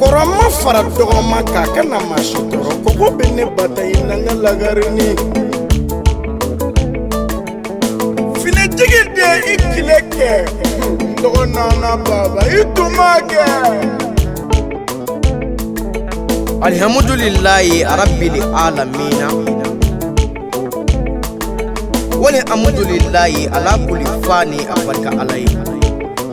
kɔrɔma fara dɔgɔma k'a ka na maa si tɔɔrɔ kɔgɔ bɛ ne bata i na n ka lagarini finitigi de i tile kɛ n dɔgɔ nana baba i tun ma kɛ alihamudulilayi arabili alamina wali amudulilayi ala kuli fa ni a barika ala ye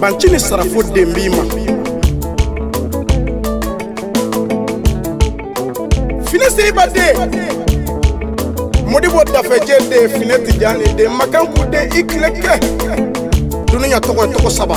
banci ni sarafo den b'i ma fini siriba den modibo dafejɛ den fini tijani den makan k'u den i tile kɛ dunuya tɔgɔ tɔgɔ saba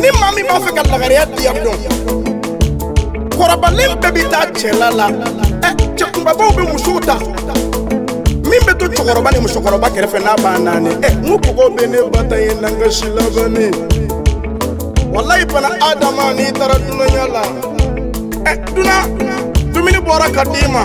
ni maa min b'a fɛ ka lagariya diya dɔn kɔrɔbalen bɛɛ bɛ taa cɛla la ɛ cɛkunbabaw bɛ musow ta min bɛ to cɛkɔrɔba ni musokɔrɔba kɛrɛfɛ n'a b'a naani ɛ n ko kɔgɔ bɛ ne ba ta ye n'an ka si labanni walayi fana adama n'i taara dunanya la ɛ dunan dumuni bɔra ka d'i ma